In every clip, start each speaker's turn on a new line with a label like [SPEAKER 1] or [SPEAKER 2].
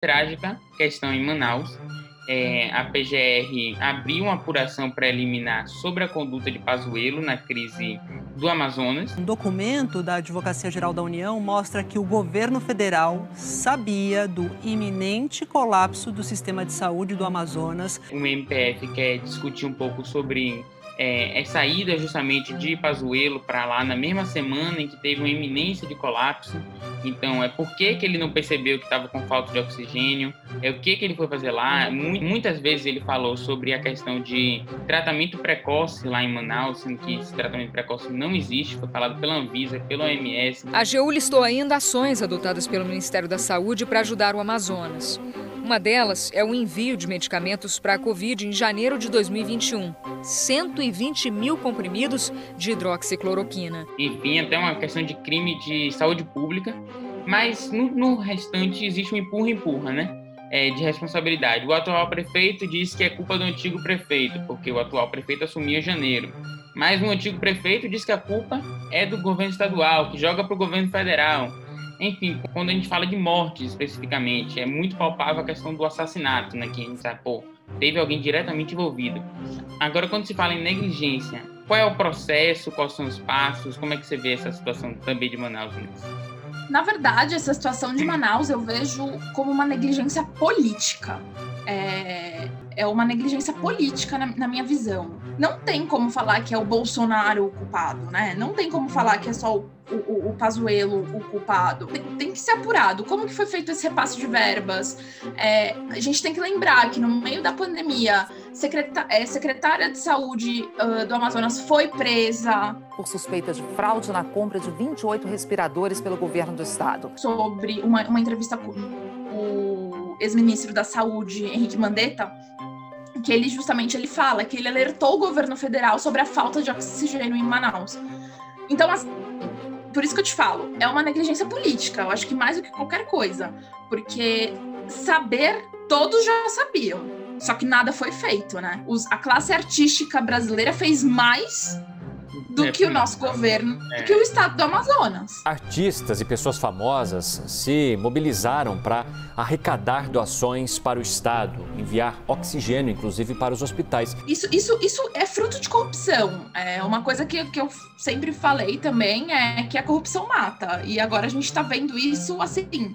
[SPEAKER 1] trágica questão em Manaus. É, a PGR abriu uma apuração preliminar sobre a conduta de Pazuello na crise do Amazonas.
[SPEAKER 2] Um documento da Advocacia Geral da União mostra que o governo federal sabia do iminente colapso do sistema de saúde do Amazonas.
[SPEAKER 1] O MPF quer discutir um pouco sobre é, é saída justamente de Pazuello para lá na mesma semana em que teve uma iminência de colapso. Então, é por que, que ele não percebeu que estava com falta de oxigênio? É o que, que ele foi fazer lá? Muitas vezes ele falou sobre a questão de tratamento precoce lá em Manaus, sendo que esse tratamento precoce não existe, foi falado pela Anvisa, pela OMS.
[SPEAKER 3] A AGU listou ainda ações adotadas pelo Ministério da Saúde para ajudar o Amazonas. Uma delas é o envio de medicamentos para a Covid em janeiro de 2021. 120 mil comprimidos de hidroxicloroquina.
[SPEAKER 1] Enfim, até uma questão de crime de saúde pública, mas no, no restante existe um empurra-empurra, né? É, de responsabilidade. O atual prefeito diz que é culpa do antigo prefeito, porque o atual prefeito assumiu em janeiro. Mas o antigo prefeito diz que a culpa é do governo estadual, que joga para o governo federal. Enfim, quando a gente fala de morte especificamente, é muito palpável a questão do assassinato, né? Que a gente sabe, pô, teve alguém diretamente envolvido. Agora, quando se fala em negligência, qual é o processo, quais são os passos, como é que você vê essa situação também de Manaus?
[SPEAKER 4] Na verdade, essa situação de Manaus eu vejo como uma negligência política. É, é uma negligência política na, na, minha visão. Não tem como falar que é o Bolsonaro o culpado, né? Não tem como falar que é só o, o, o Pazuello o culpado. Tem, tem, que ser apurado. Como que foi feito esse repasse de verbas? É, a gente tem que lembrar que no meio da pandemia, secreta, é, secretária de saúde uh, do Amazonas foi presa.
[SPEAKER 5] Por suspeita de fraude na compra de 28 respiradores pelo governo do estado.
[SPEAKER 4] Sobre uma, uma entrevista com o ex-ministro da Saúde, Henrique Mandetta, que ele justamente ele fala que ele alertou o governo federal sobre a falta de oxigênio em Manaus. Então, por isso que eu te falo, é uma negligência política, eu acho que mais do que qualquer coisa, porque saber todos já sabiam, só que nada foi feito, né? Os, a classe artística brasileira fez mais do é, que o nosso governo, é. do que o estado do Amazonas.
[SPEAKER 6] Artistas e pessoas famosas se mobilizaram para arrecadar doações para o estado, enviar oxigênio, inclusive, para os hospitais.
[SPEAKER 4] Isso, isso, isso é fruto de corrupção. É uma coisa que, que eu sempre falei também é que a corrupção mata. E agora a gente está vendo isso assim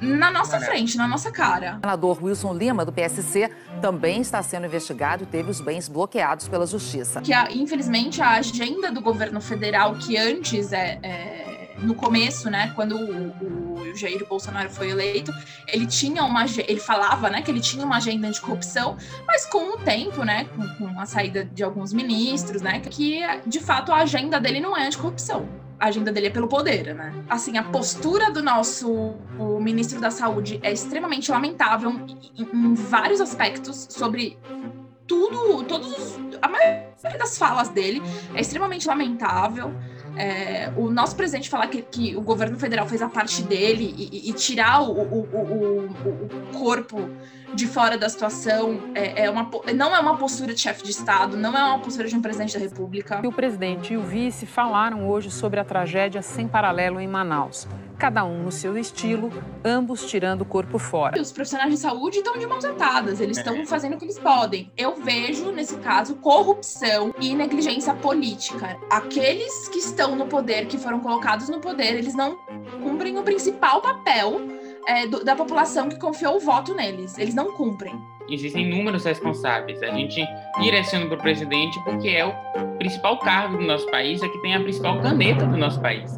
[SPEAKER 4] na nossa frente, na nossa cara.
[SPEAKER 5] O senador Wilson Lima, do PSC, também está sendo investigado e teve os bens bloqueados pela justiça.
[SPEAKER 4] Que, a, infelizmente, a agenda do governo federal, que antes é, é no começo, né, quando o, o, Jair Bolsonaro foi eleito, ele tinha uma, ele falava, né, que ele tinha uma agenda anticorrupção, mas com o tempo, né, com, com a saída de alguns ministros, né, que de fato a agenda dele não é anticorrupção a agenda dele é pelo poder, né? Assim, a postura do nosso ministro da Saúde é extremamente lamentável em, em vários aspectos sobre tudo, todos a maioria das falas dele é extremamente lamentável. É, o nosso presidente falar que, que, o governo federal fez a parte dele e, e tirar o, o, o, o, corpo de fora da situação é, é, uma, não é uma postura de chefe de Estado, não é uma postura de um presidente da República.
[SPEAKER 7] O presidente e o vice falaram hoje sobre a tragédia sem paralelo em Manaus cada um no seu estilo, ambos tirando o corpo fora.
[SPEAKER 4] Os profissionais de saúde estão de mãos atadas, eles estão fazendo o que eles podem. Eu vejo, nesse caso, corrupção e negligência política. Aqueles que estão no poder, que foram colocados no poder, eles não cumprem o principal papel é, do, da população que confiou o voto neles. Eles não cumprem.
[SPEAKER 1] Existem inúmeros responsáveis. A gente direciona para o presidente porque é o principal cargo do nosso país, é que tem a principal caneta do nosso país.